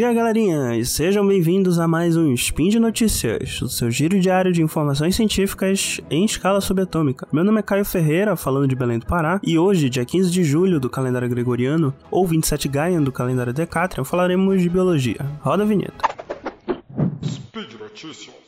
dia, galerinha, e sejam bem-vindos a mais um Spin de Notícias, o seu giro diário de informações científicas em escala subatômica. Meu nome é Caio Ferreira, falando de Belém do Pará, e hoje, dia 15 de julho do calendário gregoriano, ou 27 Gaian do calendário Decatrian, falaremos de biologia. Roda a vinheta. Speed Notícias.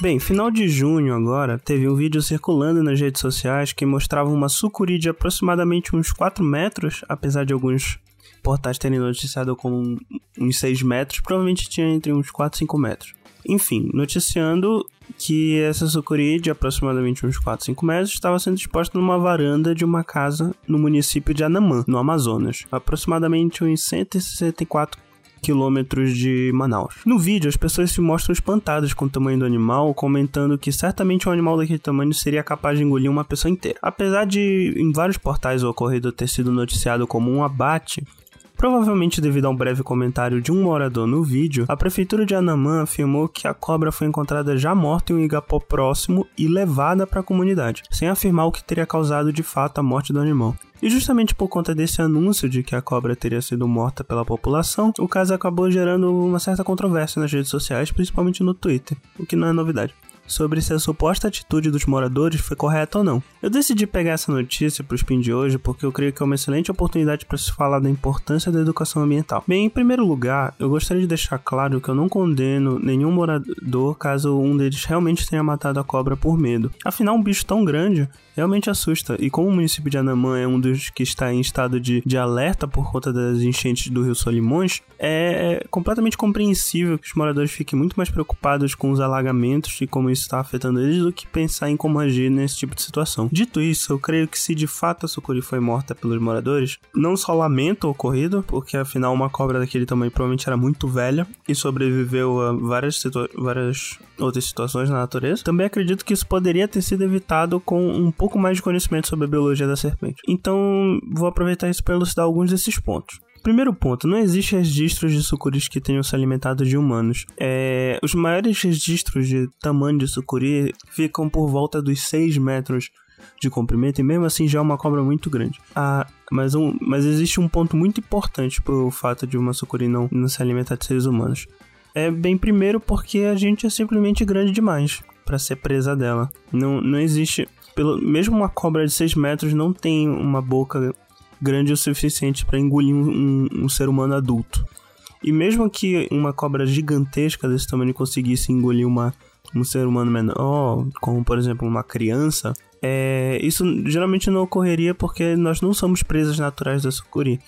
Bem, final de junho agora, teve um vídeo circulando nas redes sociais que mostrava uma sucuri de aproximadamente uns 4 metros, apesar de alguns portais terem noticiado com uns 6 metros, provavelmente tinha entre uns 4 e 5 metros. Enfim, noticiando que essa sucuri de aproximadamente uns 4, 5 metros estava sendo exposta numa varanda de uma casa no município de Anamã, no Amazonas, aproximadamente uns 164 quilômetros de Manaus. No vídeo, as pessoas se mostram espantadas com o tamanho do animal, comentando que certamente um animal daquele tamanho seria capaz de engolir uma pessoa inteira. Apesar de em vários portais o ocorrido ter sido noticiado como um abate, Provavelmente devido a um breve comentário de um morador no vídeo, a prefeitura de Anamã afirmou que a cobra foi encontrada já morta em um igapó próximo e levada para a comunidade, sem afirmar o que teria causado de fato a morte do animal. E justamente por conta desse anúncio de que a cobra teria sido morta pela população, o caso acabou gerando uma certa controvérsia nas redes sociais, principalmente no Twitter, o que não é novidade sobre se a suposta atitude dos moradores foi correta ou não. Eu decidi pegar essa notícia para o Spin de hoje porque eu creio que é uma excelente oportunidade para se falar da importância da educação ambiental. Bem, em primeiro lugar, eu gostaria de deixar claro que eu não condeno nenhum morador caso um deles realmente tenha matado a cobra por medo. Afinal, um bicho tão grande realmente assusta, e como o município de Anamã é um dos que está em estado de, de alerta por conta das enchentes do rio Solimões, é completamente compreensível que os moradores fiquem muito mais preocupados com os alagamentos e como isso está afetando eles do que pensar em como agir nesse tipo de situação. Dito isso, eu creio que se de fato a sucuri foi morta pelos moradores, não só lamento o ocorrido, porque afinal uma cobra daquele tamanho provavelmente era muito velha e sobreviveu a várias, várias outras situações na natureza, também acredito que isso poderia ter sido evitado com um pouco pouco mais de conhecimento sobre a biologia da serpente. Então, vou aproveitar isso para elucidar alguns desses pontos. Primeiro ponto, não existe registros de sucuris que tenham se alimentado de humanos. É, os maiores registros de tamanho de sucuri ficam por volta dos 6 metros de comprimento e mesmo assim já é uma cobra muito grande. Ah, mas, um, mas existe um ponto muito importante pro fato de uma sucuri não, não se alimentar de seres humanos. É bem primeiro porque a gente é simplesmente grande demais para ser presa dela. Não, não existe pelo, mesmo uma cobra de 6 metros não tem uma boca grande o suficiente para engolir um, um, um, ser humano adulto. E mesmo que uma cobra gigantesca desse tamanho conseguisse engolir uma, um ser humano menor, como por exemplo uma criança, é, isso geralmente não ocorreria porque nós não somos presas naturais da sucuri.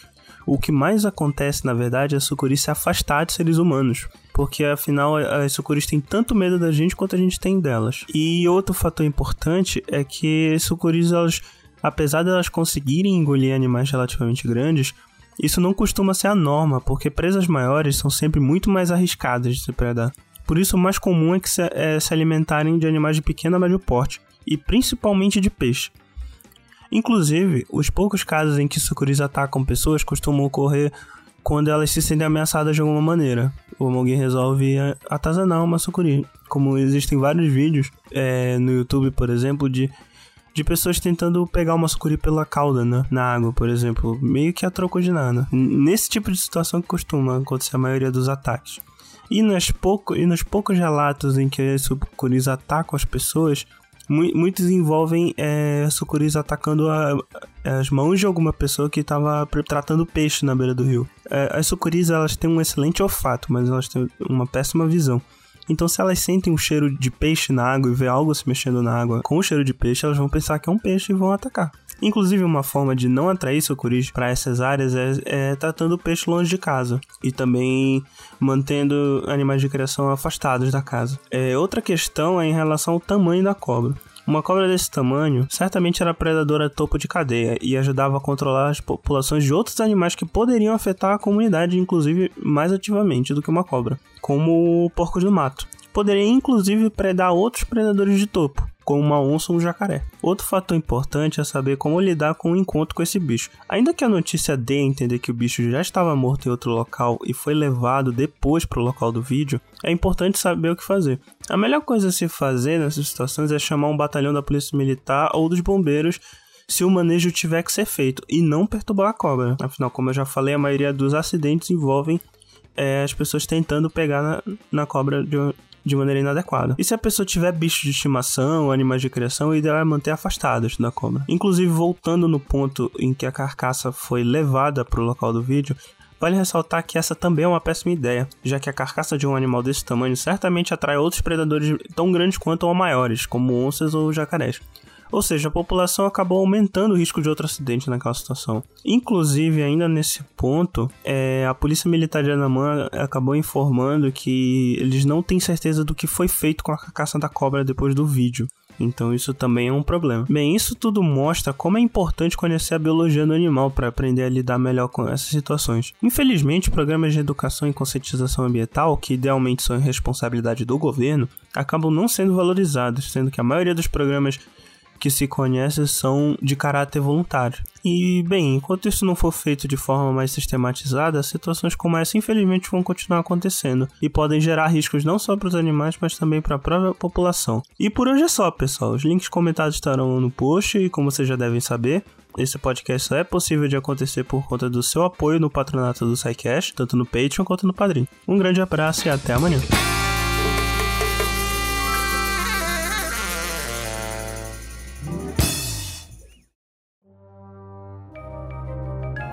O que mais acontece, na verdade, é a sucuri se afastar de seres humanos. Porque afinal as sucuris têm tanto medo da gente quanto a gente tem delas. E outro fator importante é que as sucuris, elas, apesar de conseguirem engolir animais relativamente grandes, isso não costuma ser a norma, porque presas maiores são sempre muito mais arriscadas de se predar. Por isso, o mais comum é que se, é, se alimentarem de animais de pequeno a médio porte, e principalmente de peixe. Inclusive, os poucos casos em que sucuris atacam pessoas costumam ocorrer quando elas se sentem ameaçadas de alguma maneira. O alguém resolve atazanar uma sucuri. Como existem vários vídeos é, no YouTube, por exemplo, de, de pessoas tentando pegar uma sucuri pela cauda né, na água, por exemplo, meio que a troco de nada. Nesse tipo de situação que costuma acontecer a maioria dos ataques. E, pouco, e nos poucos relatos em que as sucuris atacam as pessoas, muitos envolvem é, sucuris atacando a, as mãos de alguma pessoa que estava tratando peixe na beira do rio. É, as sucuris elas têm um excelente olfato, mas elas têm uma péssima visão. Então, se elas sentem um cheiro de peixe na água e vê algo se mexendo na água com o cheiro de peixe, elas vão pensar que é um peixe e vão atacar. Inclusive, uma forma de não atrair sucuris para essas áreas é, é, tratando o peixe longe de casa e também mantendo animais de criação afastados da casa. É, outra questão é em relação ao tamanho da cobra. Uma cobra desse tamanho certamente era predadora topo de cadeia e ajudava a controlar as populações de outros animais que poderiam afetar a comunidade, inclusive mais ativamente do que uma cobra, como o porco do mato. Poderia inclusive predar outros predadores de topo, como uma onça ou um jacaré. Outro fator importante é saber como lidar com o encontro com esse bicho. Ainda que a notícia dê a entender que o bicho já estava morto em outro local e foi levado depois para o local do vídeo, é importante saber o que fazer. A melhor coisa a se fazer nessas situações é chamar um batalhão da polícia militar ou dos bombeiros se o manejo tiver que ser feito e não perturbar a cobra. Afinal, como eu já falei, a maioria dos acidentes envolvem é, as pessoas tentando pegar na, na cobra de, de maneira inadequada. E se a pessoa tiver bichos de estimação, animais de criação, o ideal é manter afastados da cobra. Inclusive, voltando no ponto em que a carcaça foi levada para o local do vídeo, Vale ressaltar que essa também é uma péssima ideia, já que a carcaça de um animal desse tamanho certamente atrai outros predadores tão grandes quanto ou maiores, como onças ou jacarés. Ou seja, a população acabou aumentando o risco de outro acidente naquela situação. Inclusive, ainda nesse ponto, é, a Polícia Militar de Anamã acabou informando que eles não têm certeza do que foi feito com a caça da cobra depois do vídeo. Então isso também é um problema. Bem, isso tudo mostra como é importante conhecer a biologia do animal para aprender a lidar melhor com essas situações. Infelizmente, programas de educação e conscientização ambiental, que idealmente são responsabilidade do governo, acabam não sendo valorizados, sendo que a maioria dos programas que se conhece são de caráter voluntário. E, bem, enquanto isso não for feito de forma mais sistematizada, situações como essa infelizmente vão continuar acontecendo e podem gerar riscos não só para os animais, mas também para a própria população. E por hoje é só, pessoal. Os links comentados estarão no post e, como vocês já devem saber, esse podcast só é possível de acontecer por conta do seu apoio no patronato do SciCash, tanto no Patreon quanto no Padrim. Um grande abraço e até amanhã.